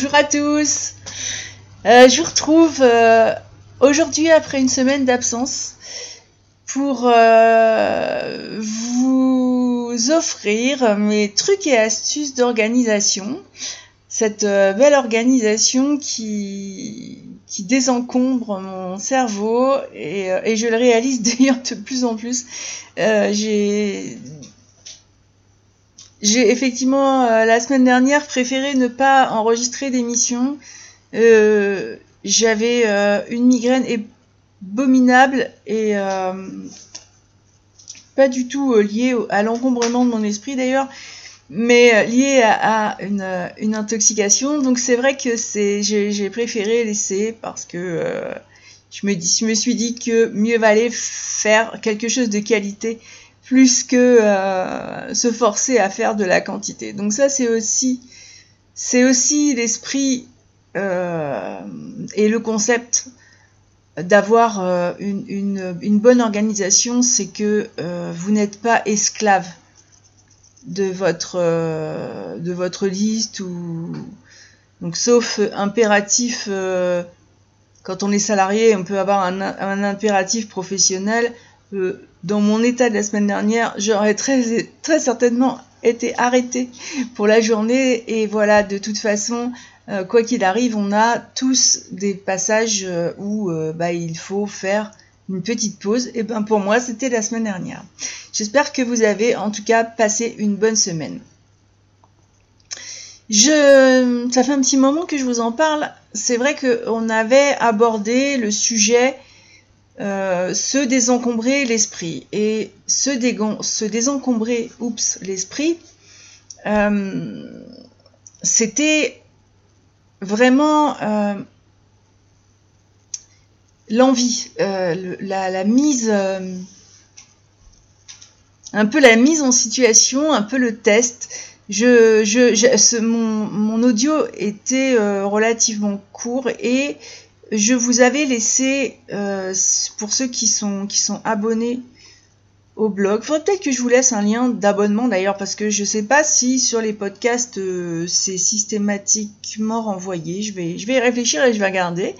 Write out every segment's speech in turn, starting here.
Bonjour à tous. Euh, je vous retrouve euh, aujourd'hui après une semaine d'absence pour euh, vous offrir mes trucs et astuces d'organisation. Cette belle organisation qui, qui désencombre mon cerveau et, et je le réalise d'ailleurs de plus en plus. J'ai j'ai effectivement euh, la semaine dernière préféré ne pas enregistrer d'émission. Euh, J'avais euh, une migraine abominable et euh, pas du tout liée à l'encombrement de mon esprit d'ailleurs, mais liée à, une, une, intoxication. Donc c'est vrai que j'ai préféré laisser parce que je me, dis, je me suis dit que mieux valait faire quelque chose de qualité plus que euh, se forcer à faire de la quantité. Donc ça c'est aussi c'est aussi l'esprit euh, et le concept d'avoir euh, une, une, bonne organisation, c'est que vous n'êtes pas esclave de votre de votre liste ou donc sauf impératif quand on est salarié, on peut avoir un, impératif professionnel dans mon état de la semaine dernière, j'aurais très, très certainement été arrêtée pour la journée. Et voilà, de toute façon, euh, quoi qu'il arrive, on a tous des passages euh, où euh, bah, il faut faire une petite pause. Et ben pour moi, c'était la semaine dernière. J'espère que vous avez en tout cas passé une bonne semaine. Je, ça fait un petit moment que je vous en parle. C'est vrai qu'on avait abordé le sujet euh, se désencombrer l'esprit. Et se, se désencombrer, oups, l'esprit, euh, c'était vraiment euh, l'envie, la, mise, un peu la mise en situation, un peu le test. Mon, audio était relativement court et je vous avais laissé, euh, pour ceux qui sont, qui sont abonnés au blog, faudrait peut-être que je vous laisse un lien d'abonnement d'ailleurs, parce que je sais pas si sur les podcasts euh, c'est systématiquement renvoyé. Je vais, je vais y réfléchir et je vais regarder.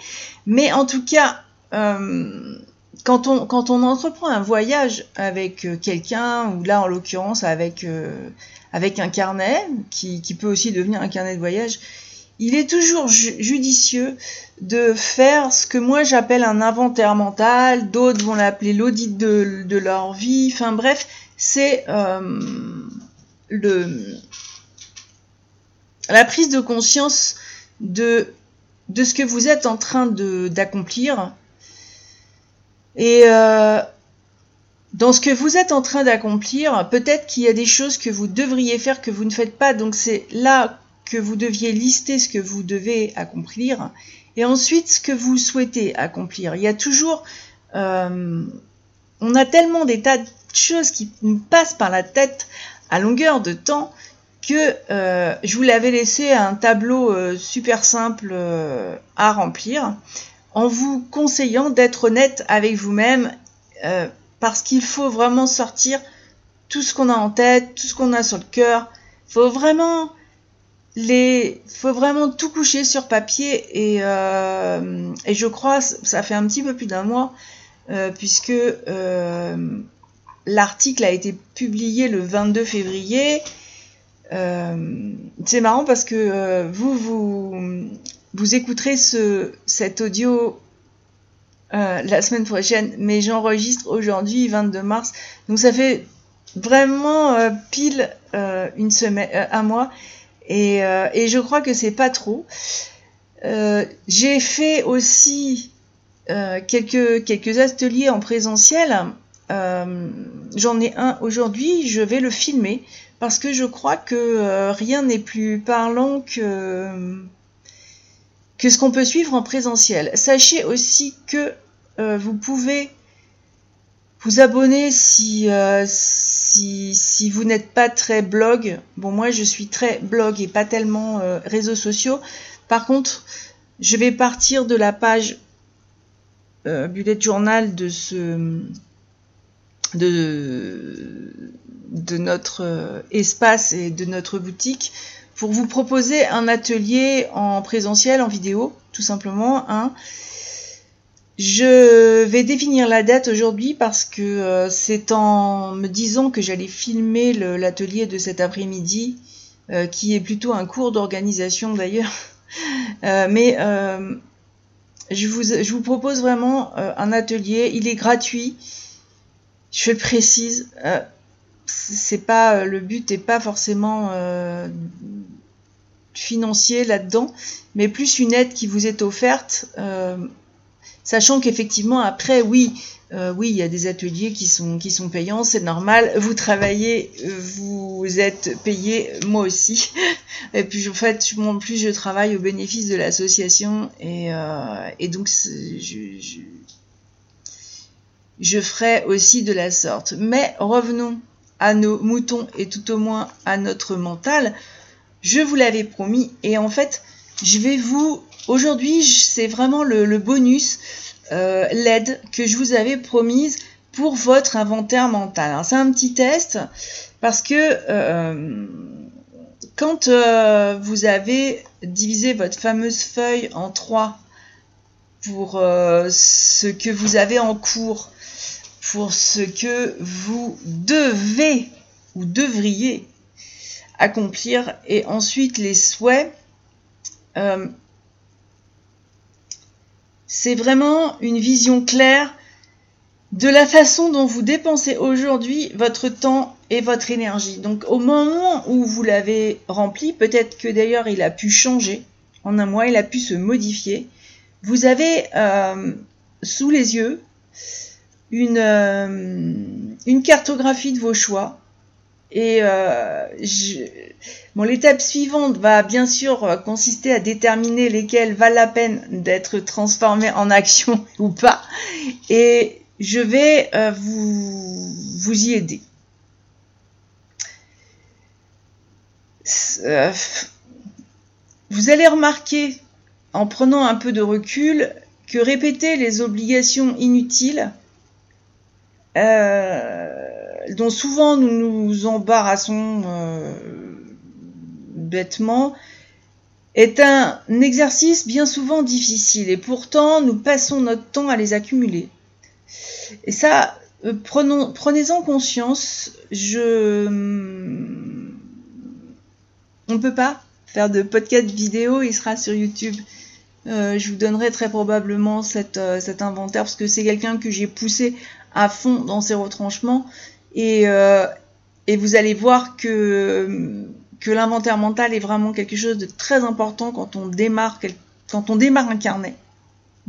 Mais en tout cas, euh, quand, on, entreprend un voyage avec quelqu'un, ou là en l'occurrence avec, un carnet, qui peut aussi devenir un carnet de voyage, il est toujours ju judicieux de faire ce que moi j'appelle un inventaire mental, d'autres vont l'appeler l'audit de, leur vie, enfin bref, c'est euh, le la prise de conscience de, de ce que vous êtes en train d'accomplir. Et euh, dans ce que vous êtes en train d'accomplir, peut-être qu'il y a des choses que vous devriez faire que vous ne faites pas. Donc c'est là que vous deviez lister ce que vous devez accomplir et ensuite ce que vous souhaitez accomplir. Il y a toujours, euh, on a tellement des tas de choses qui nous passent par la tête à longueur de temps que euh, je vous l'avais laissé un tableau euh, super simple à remplir en vous conseillant d'être honnête avec vous-même parce qu'il faut vraiment sortir tout ce qu'on a en tête, tout ce qu'on a sur le cœur. Il faut vraiment les faut vraiment tout coucher sur papier et, euh, et je crois ça fait un petit peu plus d'un mois euh, puisque euh, l'article a été publié le 22 février. C'est marrant parce que vous vous écouterez ce cet audio la semaine prochaine mais j'enregistre aujourd'hui 22 mars. Donc ça fait vraiment pile une semaine un mois et, euh, et je crois que c'est pas trop. Euh, j'ai fait aussi euh, quelques, ateliers en présentiel. J'en ai un aujourd'hui, je vais le filmer parce que je crois que rien n'est plus parlant que, ce qu'on peut suivre en présentiel. Sachez aussi que vous pouvez vous abonner si, si, vous n'êtes pas très blog. Bon, moi, je suis très blog et pas tellement euh, réseaux sociaux. Par contre, je vais partir de la page euh, bullet journal de ce de, de notre euh, espace et de notre boutique pour vous proposer un atelier en présentiel, en vidéo, tout simplement. Hein. Je vais définir la date aujourd'hui parce que euh, c'est en me disant que j'allais filmer l'atelier de cet après-midi, euh, qui est plutôt un cours d'organisation d'ailleurs. Euh, mais je vous, propose vraiment un atelier, il est gratuit. Je précise, c'est pas le but n'est pas forcément financier là-dedans, mais plus une aide qui vous est offerte Sachant qu'effectivement, après, oui, euh, oui, il y a des ateliers qui sont, payants, c'est normal. Vous travaillez, vous êtes payé, moi aussi. Et puis, en fait, en plus, je travaille au bénéfice de l'association. Et, euh, donc, je, je ferai aussi de la sorte. Mais revenons à nos moutons et tout au moins à notre mental. Je vous l'avais promis. Et en fait, je vais vous Aujourd'hui, c'est vraiment le, bonus, euh, l'aide que je vous avais promise pour votre inventaire mental. C'est un petit test parce que euh, quand euh, vous avez divisé votre fameuse feuille en trois pour ce que vous avez en cours, pour ce que vous devez ou devriez accomplir, et ensuite les souhaits, c'est vraiment une vision claire de la façon dont vous dépensez aujourd'hui votre temps et votre énergie. Donc au moment où vous l'avez rempli, peut-être que d'ailleurs il a pu changer en un mois, il a pu se modifier, vous avez euh, sous les yeux euh, une cartographie de vos choix et euh, bon, l'étape suivante va bien sûr consister à déterminer lesquels valent la peine d'être transformés en action ou pas. Et je vais euh, vous, vous y aider. Euh, vous allez remarquer, en prenant un peu de recul, que répéter les obligations inutiles euh, dont souvent nous nous embarrassons euh, bêtement, est un exercice bien souvent difficile et pourtant nous passons notre temps à les accumuler. Et ça, euh, prenez-en conscience, je... On ne peut pas faire de podcast vidéo, il sera sur YouTube. Euh, je vous donnerai très probablement cet inventaire parce que c'est quelqu'un que j'ai poussé à fond dans ses retranchements. Euh, et, vous allez voir que, que l'inventaire mental est vraiment quelque chose de très important quand on démarre, quand on démarre un carnet,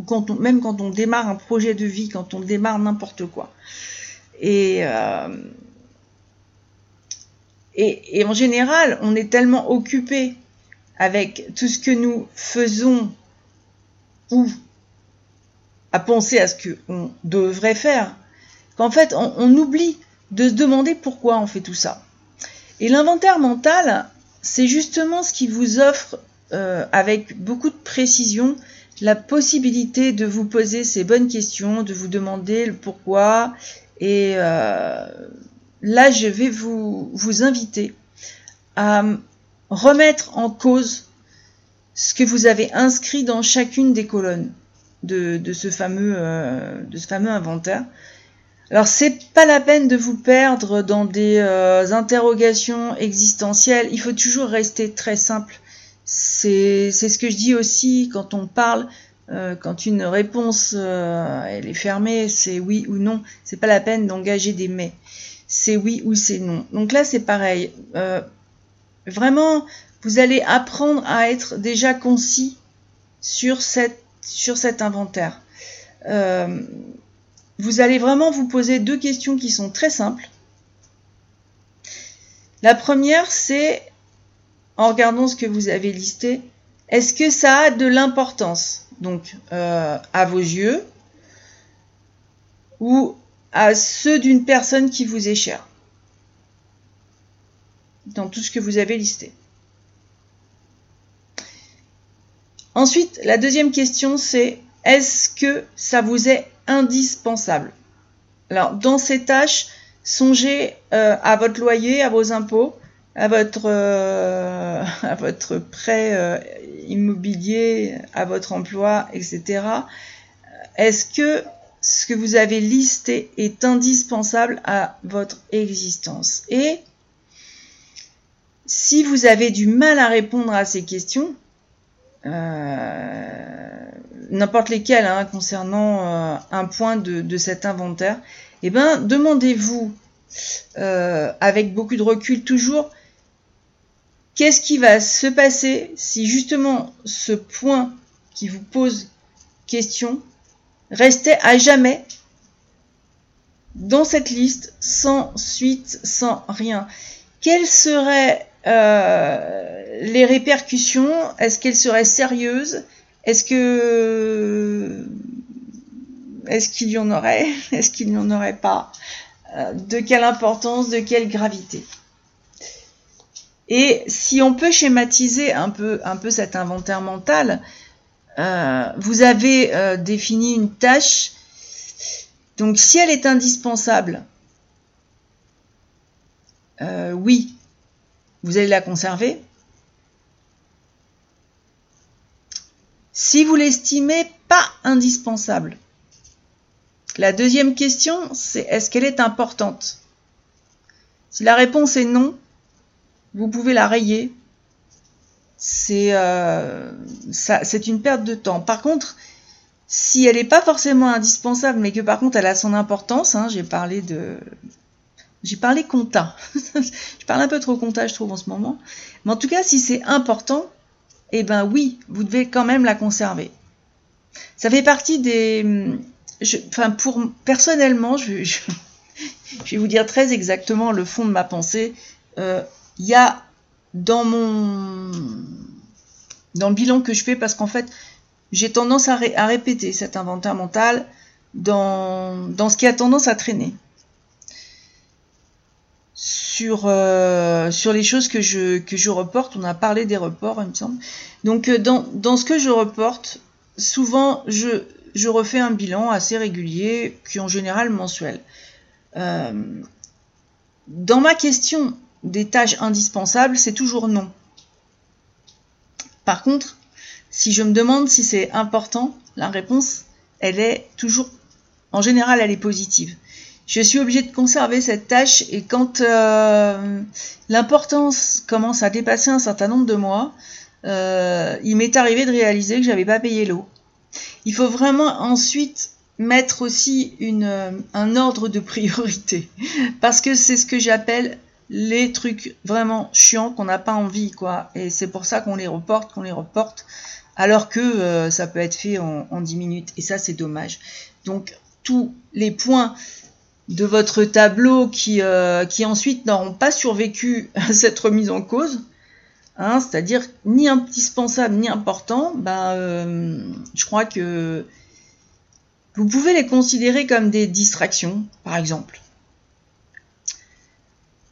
quand on, même quand on démarre un projet de vie, quand on démarre n'importe quoi. Et, euh, et, et en général, on est tellement occupé avec tout ce que nous faisons ou à penser à ce qu'on devrait faire, qu'en fait, on oublie de se demander pourquoi on fait tout ça. Et l'inventaire mental, c'est justement ce qui vous offre, euh, avec beaucoup de précision, la possibilité de vous poser ces bonnes questions, de vous demander le pourquoi. Et euh, là, je vais vous, vous inviter à remettre en cause ce que vous avez inscrit dans chacune des colonnes de, ce, fameux, euh, de ce fameux inventaire. Alors c'est pas la peine de vous perdre dans des euh, interrogations existentielles, il faut toujours rester très simple. C'est ce que je dis aussi quand on parle, euh, quand une réponse euh, elle est fermée, c'est oui ou non, c'est pas la peine d'engager des mais. C'est oui ou c'est non. Donc là c'est pareil. vraiment, vous allez apprendre à être déjà concis sur, cette, sur cet inventaire vous allez vraiment vous poser deux questions qui sont très simples. La première, c'est, en regardant ce que vous avez listé, est-ce que ça a de l'importance Donc, euh, à vos yeux, ou à ceux d'une personne qui vous est chère, dans tout ce que vous avez listé? Ensuite, la deuxième question, c'est est-ce que ça vous est indispensable. Alors, dans ces tâches, songez euh, à votre loyer, à vos impôts. à votre, euh, prêt euh, immobilier, à votre emploi, etc. Est-ce que ce que vous avez listé est indispensable à votre existence? Et si vous avez du mal à répondre à ces questions, n'importe lesquelles hein, concernant un point de, de, cet inventaire, eh ben, demandez-vous avec beaucoup de recul toujours Qu'est-ce qui va se passer si justement ce point qui vous pose question restait à jamais dans cette liste sans suite, sans rien? Quelles seraient euh, les répercussions? Est-ce qu'elles seraient sérieuses? Est-ce que est-ce qu'il y en aurait? Est-ce qu'il n'y en aurait pas? Euh, De quelle importance De quelle gravité? Et si on peut schématiser un peu, cet inventaire mental, euh, vous avez euh, défini une tâche. Donc si elle est indispensable, oui, vous allez la conserver. Si vous l'estimez pas indispensable, la deuxième question, c'est est-ce qu'elle est importante? Si la réponse est non, vous pouvez la rayer. C'est euh, une perte de temps. Par contre, si elle n'est pas forcément indispensable, mais que par contre elle a son importance, hein, j'ai parlé de, j'ai parlé compta. je parle un peu trop compta, je trouve en ce moment. Mais en tout cas, si c'est important, eh ben oui, vous devez quand même la conserver. Ça fait partie des, enfin pour personnellement, je, vais vous dire très exactement le fond de ma pensée. Euh, il y a dans mon dans le bilan que je fais parce qu'en fait j'ai tendance à, répéter cet inventaire mental dans, ce qui a tendance à traîner sur, euh, sur les choses que je, reporte. On a parlé des reports, il me semble. Donc, euh, dans, ce que je reporte, souvent, je, refais un bilan assez régulier, qui en général mensuel. Euh, dans ma question des tâches indispensables, c'est toujours non. Par contre, si je me demande si c'est important, la réponse, elle est toujours, en général, elle est positive. Je suis obligée de conserver cette tâche et quand euh, l'importance commence à dépasser un certain nombre de mois, euh, il m'est arrivé de réaliser que j'avais pas payé l'eau. Il faut vraiment ensuite mettre aussi une, un ordre de priorité parce que c'est ce que j'appelle les trucs vraiment chiants qu'on n'a pas envie, quoi. Et c'est pour ça qu'on les reporte, qu'on les reporte, alors que euh, ça peut être fait en, en 10 minutes. Et ça, c'est dommage. Donc, tous les points de votre tableau qui, euh, qui ensuite n'auront pas survécu à cette remise en cause, hein, c'est-à-dire ni indispensable ni important, ben, euh, je crois que vous pouvez les considérer comme des distractions, par exemple.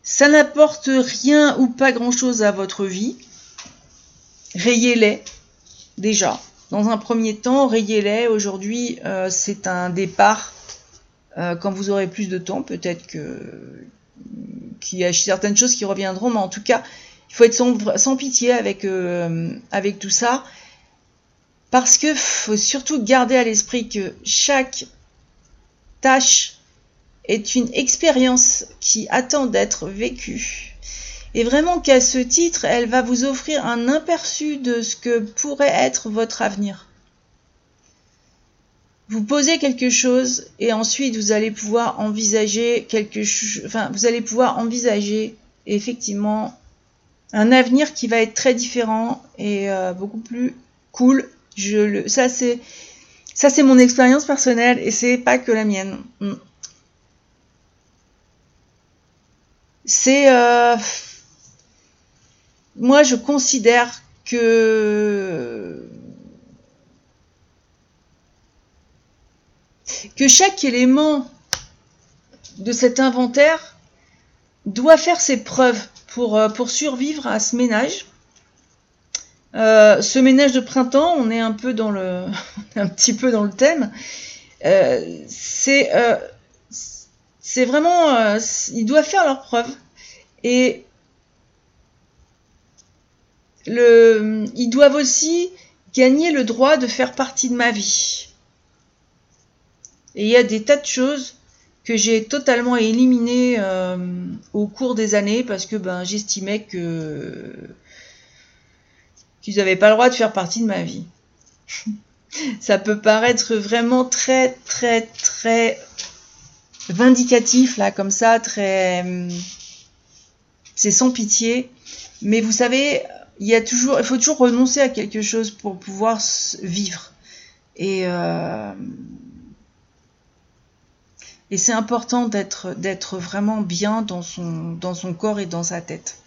Ça n'apporte rien ou pas grand-chose à votre vie. Rayez-les déjà. Dans un premier temps, rayez-les. Aujourd'hui, euh, c'est un départ. Euh, quand vous aurez plus de temps, peut-être que qu'il y a certaines choses qui reviendront, mais en tout cas, il faut être sans, pitié avec, euh, avec tout ça. Parce que faut surtout garder à l'esprit que chaque tâche est une expérience qui attend d'être vécue. Et vraiment qu'à ce titre, elle va vous offrir un aperçu de ce que pourrait être votre avenir. Vous posez quelque chose et ensuite vous allez pouvoir envisager quelque chose, enfin vous allez pouvoir envisager effectivement un avenir qui va être très différent et euh, beaucoup plus cool. Je le, ça c'est ça c'est mon expérience personnelle et c'est pas que la mienne. Mm. C'est euh, moi je considère que que chaque élément de cet inventaire doit faire ses preuves pour, euh, pour survivre à ce ménage. Euh, ce ménage de printemps, on est un peu dans le, un petit peu dans le thème. c'est c'est vraiment, euh, ils doivent faire leurs preuves. Et le, ils doivent aussi gagner le droit de faire partie de ma vie. Et il y a des tas de choses que j'ai totalement éliminées euh, au cours des années parce que ben, j'estimais que qu'ils n'avaient pas le droit de faire partie de ma vie. Ça peut paraître vraiment très très très vindicatif là comme ça, très c'est sans pitié. Mais vous savez, il y a toujours, il faut toujours renoncer à quelque chose pour pouvoir vivre. Et euh, et c'est important d'être vraiment bien dans son dans son corps et dans sa tête.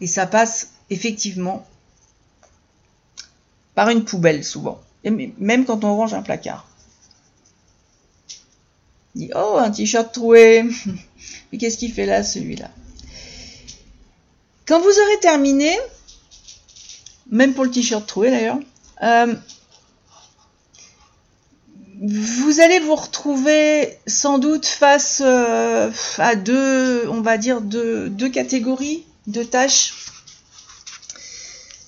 Et ça passe effectivement par une poubelle souvent. Même quand on range un placard. On dit oh un t-shirt troué. Mais qu'est-ce qu'il fait là celui-là? Quand vous aurez terminé, même pour le t-shirt troué d'ailleurs, euh, vous allez vous retrouver sans doute face euh, à deux, on va dire, deux, catégories de tâches.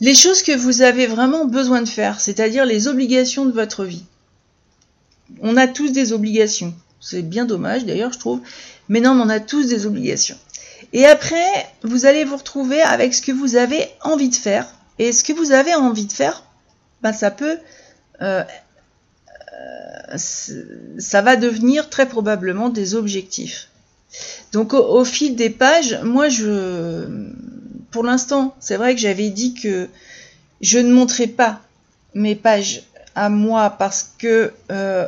Les choses que vous avez vraiment besoin de faire, c'est-à-dire les obligations de votre vie. On a tous des obligations. C'est bien dommage d'ailleurs, je trouve. Mais non, on a tous des obligations. Et après, vous allez vous retrouver avec ce que vous avez envie de faire. Et ce que vous avez envie de faire, ben, ça peut euh, ça va devenir très probablement des objectifs. Donc au, fil des pages, moi je, pour l'instant, c'est vrai que j'avais dit que je ne montrais pas mes pages à moi parce que euh,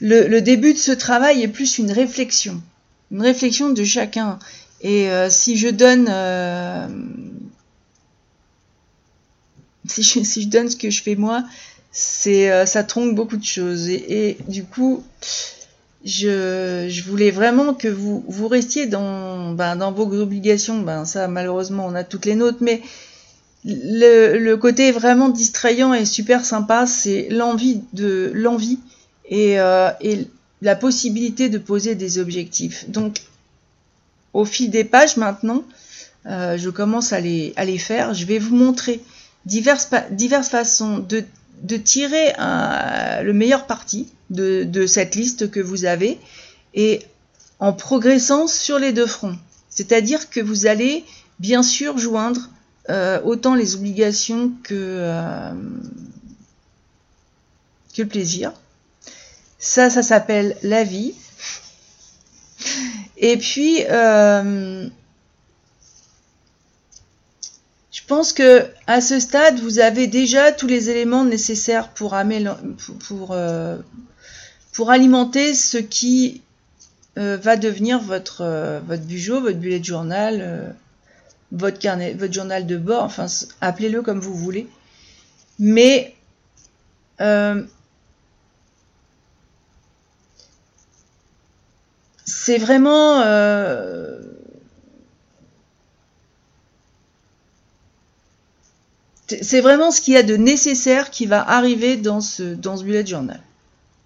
le, début de ce travail est plus une réflexion, une réflexion de chacun. Et euh, si je donne euh, si je donne ce que je fais moi, c'est euh, ça tronque beaucoup de choses et, du coup je, je, voulais vraiment que vous, vous restiez dans, ben, dans vos obligations. Ben, ça, malheureusement, on a toutes les nôtres, mais le, le côté vraiment distrayant et super sympa, c'est l'envie de l'envie et, euh, et, la possibilité de poser des objectifs. Donc, au fil des pages maintenant, euh, je commence à les, à les faire. Je vais vous montrer diverses, diverses façons de de tirer le meilleur parti de, cette liste que vous avez et en progressant sur les deux fronts. C'est-à-dire que vous allez bien sûr joindre euh, autant les obligations que, euh, que le plaisir. Ça, ça s'appelle la vie. Et puis, euh, je pense que à ce stade, vous avez déjà tous les éléments nécessaires pour, pour, euh, pour alimenter ce qui euh, va devenir votre, euh, votre bujo, votre bullet journal, votre carnet, votre journal de bord, enfin appelez-le comme vous voulez. Mais c'est vraiment c'est vraiment ce qu'il y a de nécessaire qui va arriver dans ce, dans ce bullet journal.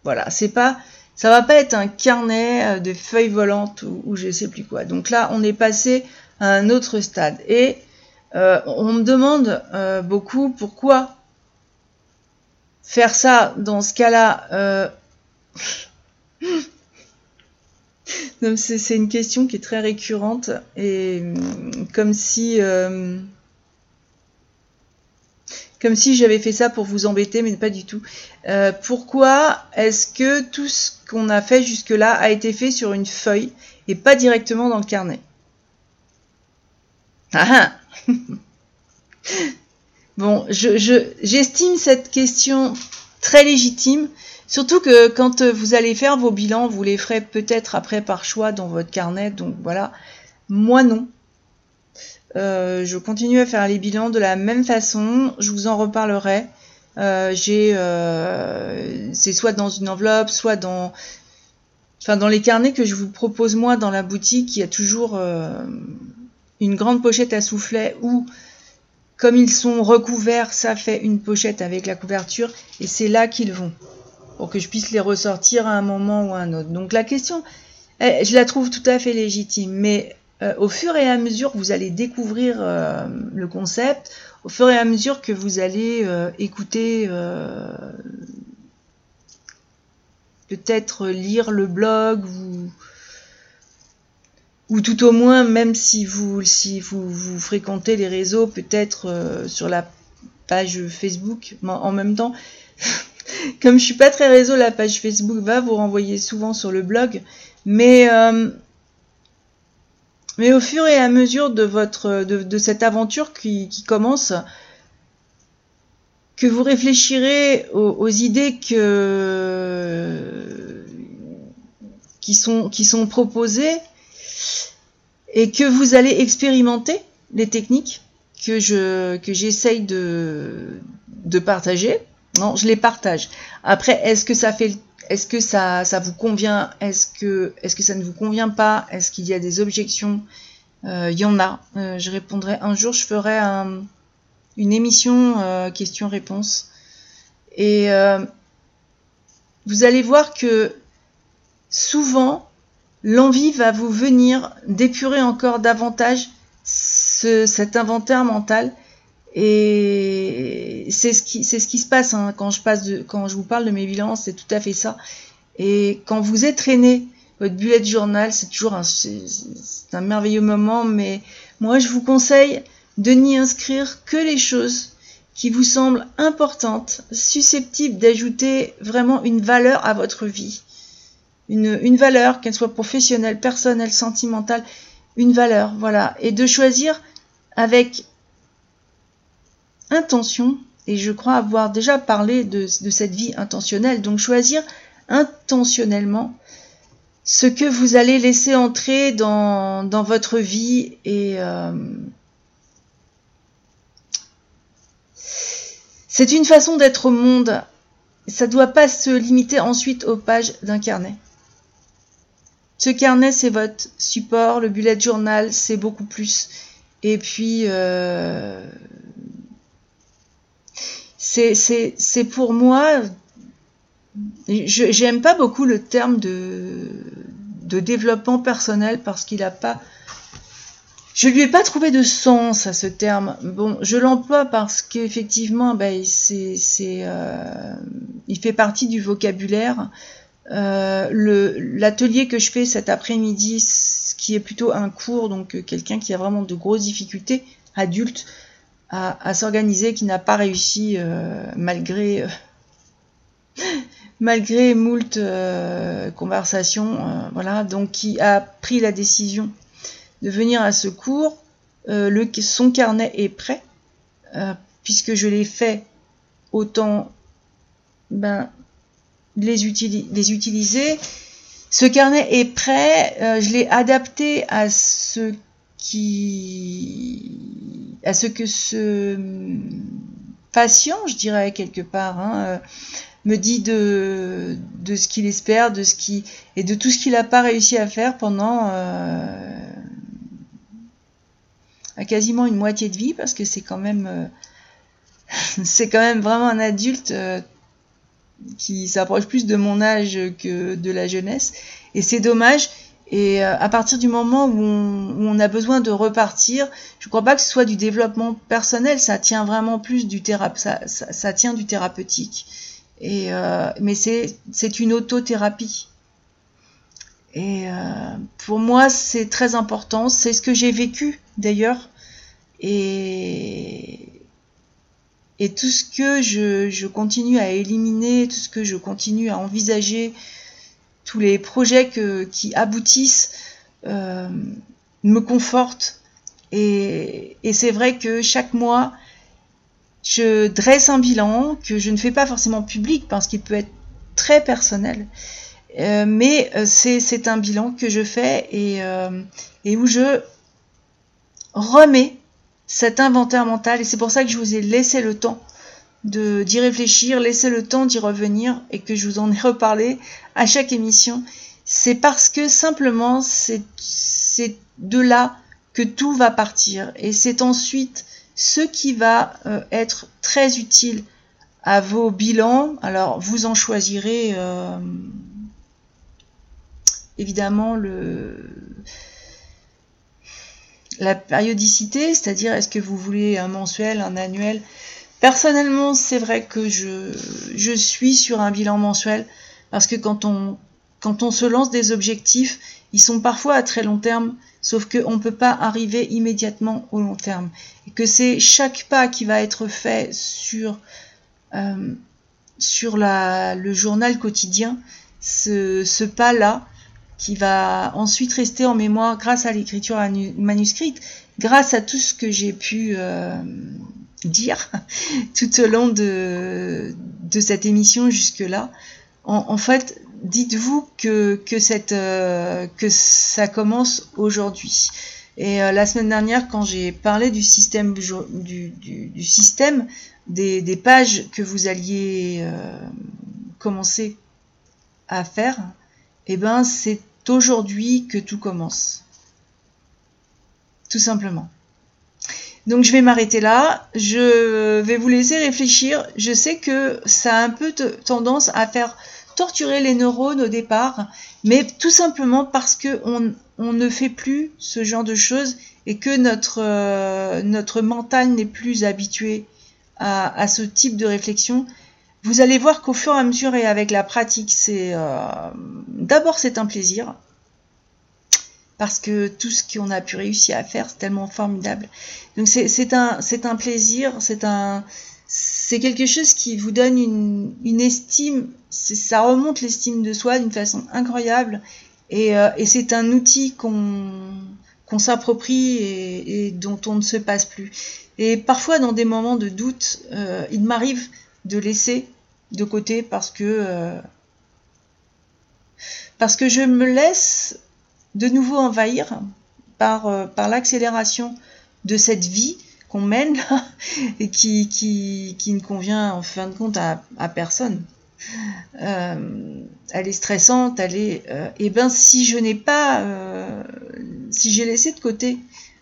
Voilà, c'est pas, ça va pas être un carnet euh, de feuilles volantes ou, ou, je sais plus quoi. Donc là, on est passé à un autre stade. Et euh, on me demande euh, beaucoup pourquoi faire ça dans ce cas-là. C'est une question qui est très récurrente et comme si comme si j'avais fait ça pour vous embêter, mais pas du tout. Euh, pourquoi est-ce que tout ce qu'on a fait jusque-là a été fait sur une feuille et pas directement dans le carnet? Ah, ah. Bon, j'estime cette question très légitime, surtout que quand vous allez faire vos bilans, vous les ferez peut-être après par choix dans votre carnet, donc voilà. Moi non, euh, je continue à faire les bilans de la même façon. Je vous en reparlerai. Euh, euh, c'est soit dans une enveloppe, soit dans, enfin dans les carnets que je vous propose moi dans la boutique. Il y a toujours une grande pochette à soufflet où, comme ils sont recouverts, ça fait une pochette avec la couverture et c'est là qu'ils vont pour que je puisse les ressortir à un moment ou à un autre. Donc la question, eh, je la trouve tout à fait légitime, mais euh, au fur et à mesure que vous allez découvrir euh, le concept, au fur et à mesure que vous allez euh, écouter, peut-être lire le blog ou, ou tout au moins, même si vous, si vous, fréquentez les réseaux, peut-être sur la page Facebook, en même temps, comme je suis pas très réseau, la page Facebook va vous renvoyer souvent sur le blog, mais mais au fur et à mesure de, votre, de, cette aventure qui, commence, que vous réfléchirez aux, idées que, qui, sont, qui sont proposées et que vous allez expérimenter les techniques que je que j'essaye de, de partager. Non, je les partage. Après, est-ce que ça fait est-ce que ça, ça vous convient? Est-ce que, est que ça ne vous convient pas? Est-ce qu'il y a des objections? Il euh, y en a. Euh, je répondrai un jour, je ferai une émission euh, questions-réponses. Et vous allez voir que souvent, l'envie va vous venir d'épurer encore davantage cet inventaire mental et c'est ce qui c'est ce qui se passe hein, quand je passe de, quand je vous parle de mes bilans, c'est tout à fait ça. Et quand vous êtes votre bullet journal, c'est toujours un, c'est un merveilleux moment, mais moi je vous conseille de n'y inscrire que les choses qui vous semblent importantes, susceptibles d'ajouter vraiment une valeur à votre vie. Une, une valeur, qu'elle soit professionnelle, personnelle, sentimentale, une valeur, voilà. Et de choisir avec intention, et je crois avoir déjà parlé de, cette vie intentionnelle, donc choisir intentionnellement ce que vous allez laisser entrer dans, votre vie et euh, c'est une façon d'être au monde. Ça ne doit pas se limiter ensuite aux pages d'un carnet. Ce carnet, c'est votre support, le bullet journal, c'est beaucoup plus. Et puis, euh, c'est pour moi, j'aime pas beaucoup le terme de, développement personnel parce qu'il a pas, je lui ai pas trouvé de sens à ce terme. Bon, je l'emploie parce qu'effectivement, ben, euh, il fait partie du vocabulaire. Euh, l'atelier que je fais cet après-midi, qui est plutôt un cours, donc euh, quelqu'un qui a vraiment de grosses difficultés, adulte, à, s'organiser, qui n'a pas réussi euh, malgré euh, malgré moult euh, conversations, voilà, donc qui a pris la décision de venir à ce cours. le, son carnet est prêt, puisque je l'ai fait autant ben, les, les utiliser. Ce carnet est prêt, je l'ai adapté à ce qui à ce que ce patient, je dirais quelque part, hein, euh, me dit de, de ce qu'il espère, de ce qui et de tout ce qu'il n'a pas réussi à faire pendant euh, quasiment une moitié de vie, parce que c'est quand même euh, c'est quand même vraiment un adulte qui s'approche plus de mon âge que de la jeunesse, et c'est dommage. Et euh, à partir du moment où on, a besoin de repartir, je ne crois pas que ce soit du développement personnel, ça tient vraiment plus du ça, tient du thérapeutique. Et euh, mais c'est c'est une autothérapie. Et euh, pour moi, c'est très important. C'est ce que j'ai vécu d'ailleurs. Et et tout ce que je, je continue à éliminer, tout ce que je continue à envisager tous les projets qui aboutissent euh, me confortent. Et, c'est vrai que chaque mois, je dresse un bilan que je ne fais pas forcément public parce qu'il peut être très personnel. Euh, mais euh, c'est un bilan que je fais et, où je remets cet inventaire mental. Et c'est pour ça que je vous ai laissé le temps d'y réfléchir, laisser le temps d'y revenir et que je vous en ai reparlé à chaque émission, c'est parce que simplement c'est de là que tout va partir et c'est ensuite ce qui va euh, être très utile à vos bilans. Alors vous en choisirez euh, évidemment le la périodicité, c'est-à-dire est-ce que vous voulez un mensuel, un annuel? Personnellement, c'est vrai que je, je suis sur un bilan mensuel parce que quand on, quand on se lance des objectifs, ils sont parfois à très long terme, sauf qu'on ne peut pas arriver immédiatement au long terme. Et que c'est chaque pas qui va être fait sur, euh, sur la, le journal quotidien, ce, ce pas-là, qui va ensuite rester en mémoire grâce à l'écriture manuscrite, grâce à tout ce que j'ai pu euh, dire tout au long de, de cette émission jusque-là. En, fait, dites-vous que, que, cette, euh, que ça commence aujourd'hui. Et euh, la semaine dernière, quand j'ai parlé du système, du, du, système des, des, pages que vous alliez commencer à faire, eh ben, c'est aujourd'hui que tout commence. Tout simplement. Donc je vais m'arrêter là. Je vais vous laisser réfléchir. Je sais que ça a un peu tendance à faire torturer les neurones au départ, mais tout simplement parce que on, ne fait plus ce genre de choses et que notre, euh, notre mental n'est plus habitué à, ce type de réflexion. Vous allez voir qu'au fur et à mesure et avec la pratique, c'est euh, d'abord c'est un plaisir parce que tout ce qu'on a pu réussir à faire, c'est tellement formidable. Donc c'est un, plaisir, c'est quelque chose qui vous donne une, estime, ça remonte l'estime de soi d'une façon incroyable, et, euh, c'est un outil qu'on s'approprie et, et, dont on ne se passe plus. Et parfois, dans des moments de doute, euh, il m'arrive de laisser de côté parce que euh, parce que je me laisse de nouveau envahir par, euh, par l'accélération de cette vie qu'on mène et qui, qui, qui, ne convient en fin de compte à, personne. Euh, elle est stressante, elle est. Euh, et ben si je n'ai pas, si j'ai laissé de côté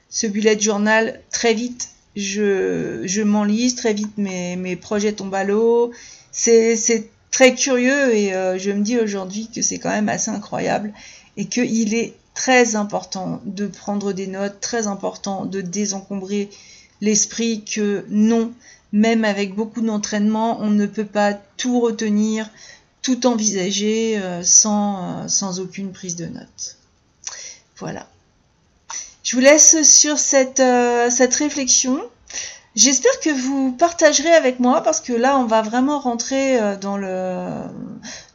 ce bullet journal très vite, je, je m'enlise très vite, mes, mes projets tombent à l'eau. C'est très curieux et je me dis aujourd'hui que c'est quand même assez incroyable et qu'il est très important de prendre des notes, très important de désencombrer l'esprit que non, même avec beaucoup d'entraînement, on ne peut pas tout retenir, tout envisager euh, sans, euh, sans aucune prise de notes. Voilà. Je vous laisse sur cette, euh, cette réflexion. J'espère que vous partagerez avec moi parce que là, on va vraiment rentrer euh, dans le,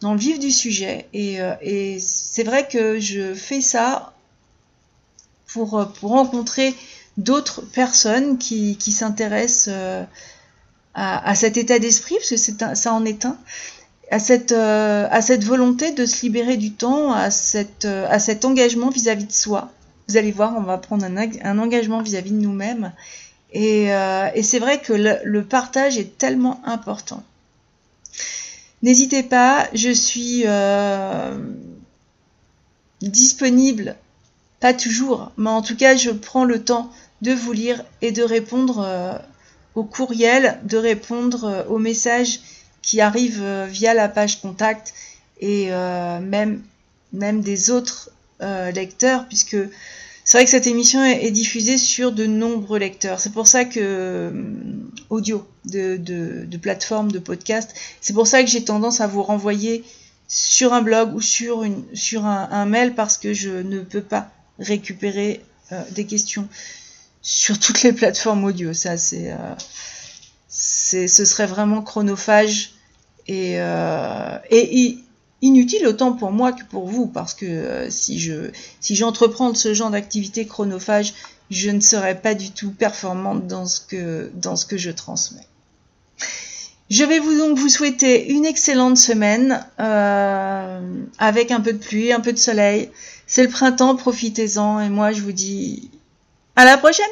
dans le vif du sujet. Et, euh, c'est vrai que je fais ça pour, euh, rencontrer d'autres personnes qui, s'intéressent à, cet état d'esprit, parce que ça en est un, à cette, à cette volonté de se libérer du temps, à, cette, à cet engagement vis-à-vis -vis de soi. Vous allez voir, on va prendre un, engagement vis-à-vis -vis de nous-mêmes euh, et, c'est vrai que le, partage est tellement important. N'hésitez pas, je suis euh, disponible, pas toujours, mais en tout cas je prends le temps de vous lire et de répondre euh, au courriel, de répondre aux messages qui arrivent via la page contact et même, même des autres lecteurs, puisque c'est vrai que cette émission est, diffusée sur de nombreux lecteurs. C'est pour ça que euh, audio de, de, plateforme de podcast. C'est pour ça que j'ai tendance à vous renvoyer sur un blog ou sur, un, mail parce que je ne peux pas récupérer euh, des questions sur toutes les plateformes audio. Ça, c'est, euh, ce serait vraiment chronophage et, et inutile autant pour moi que pour vous, parce que euh, si je si j'entreprends ce genre d'activité chronophage, je ne serai pas du tout performante dans ce que dans ce que je transmets. Je vais vous donc vous souhaiter une excellente semaine euh, avec un peu de pluie, un peu de soleil. C'est le printemps, profitez-en et moi je vous dis à la prochaine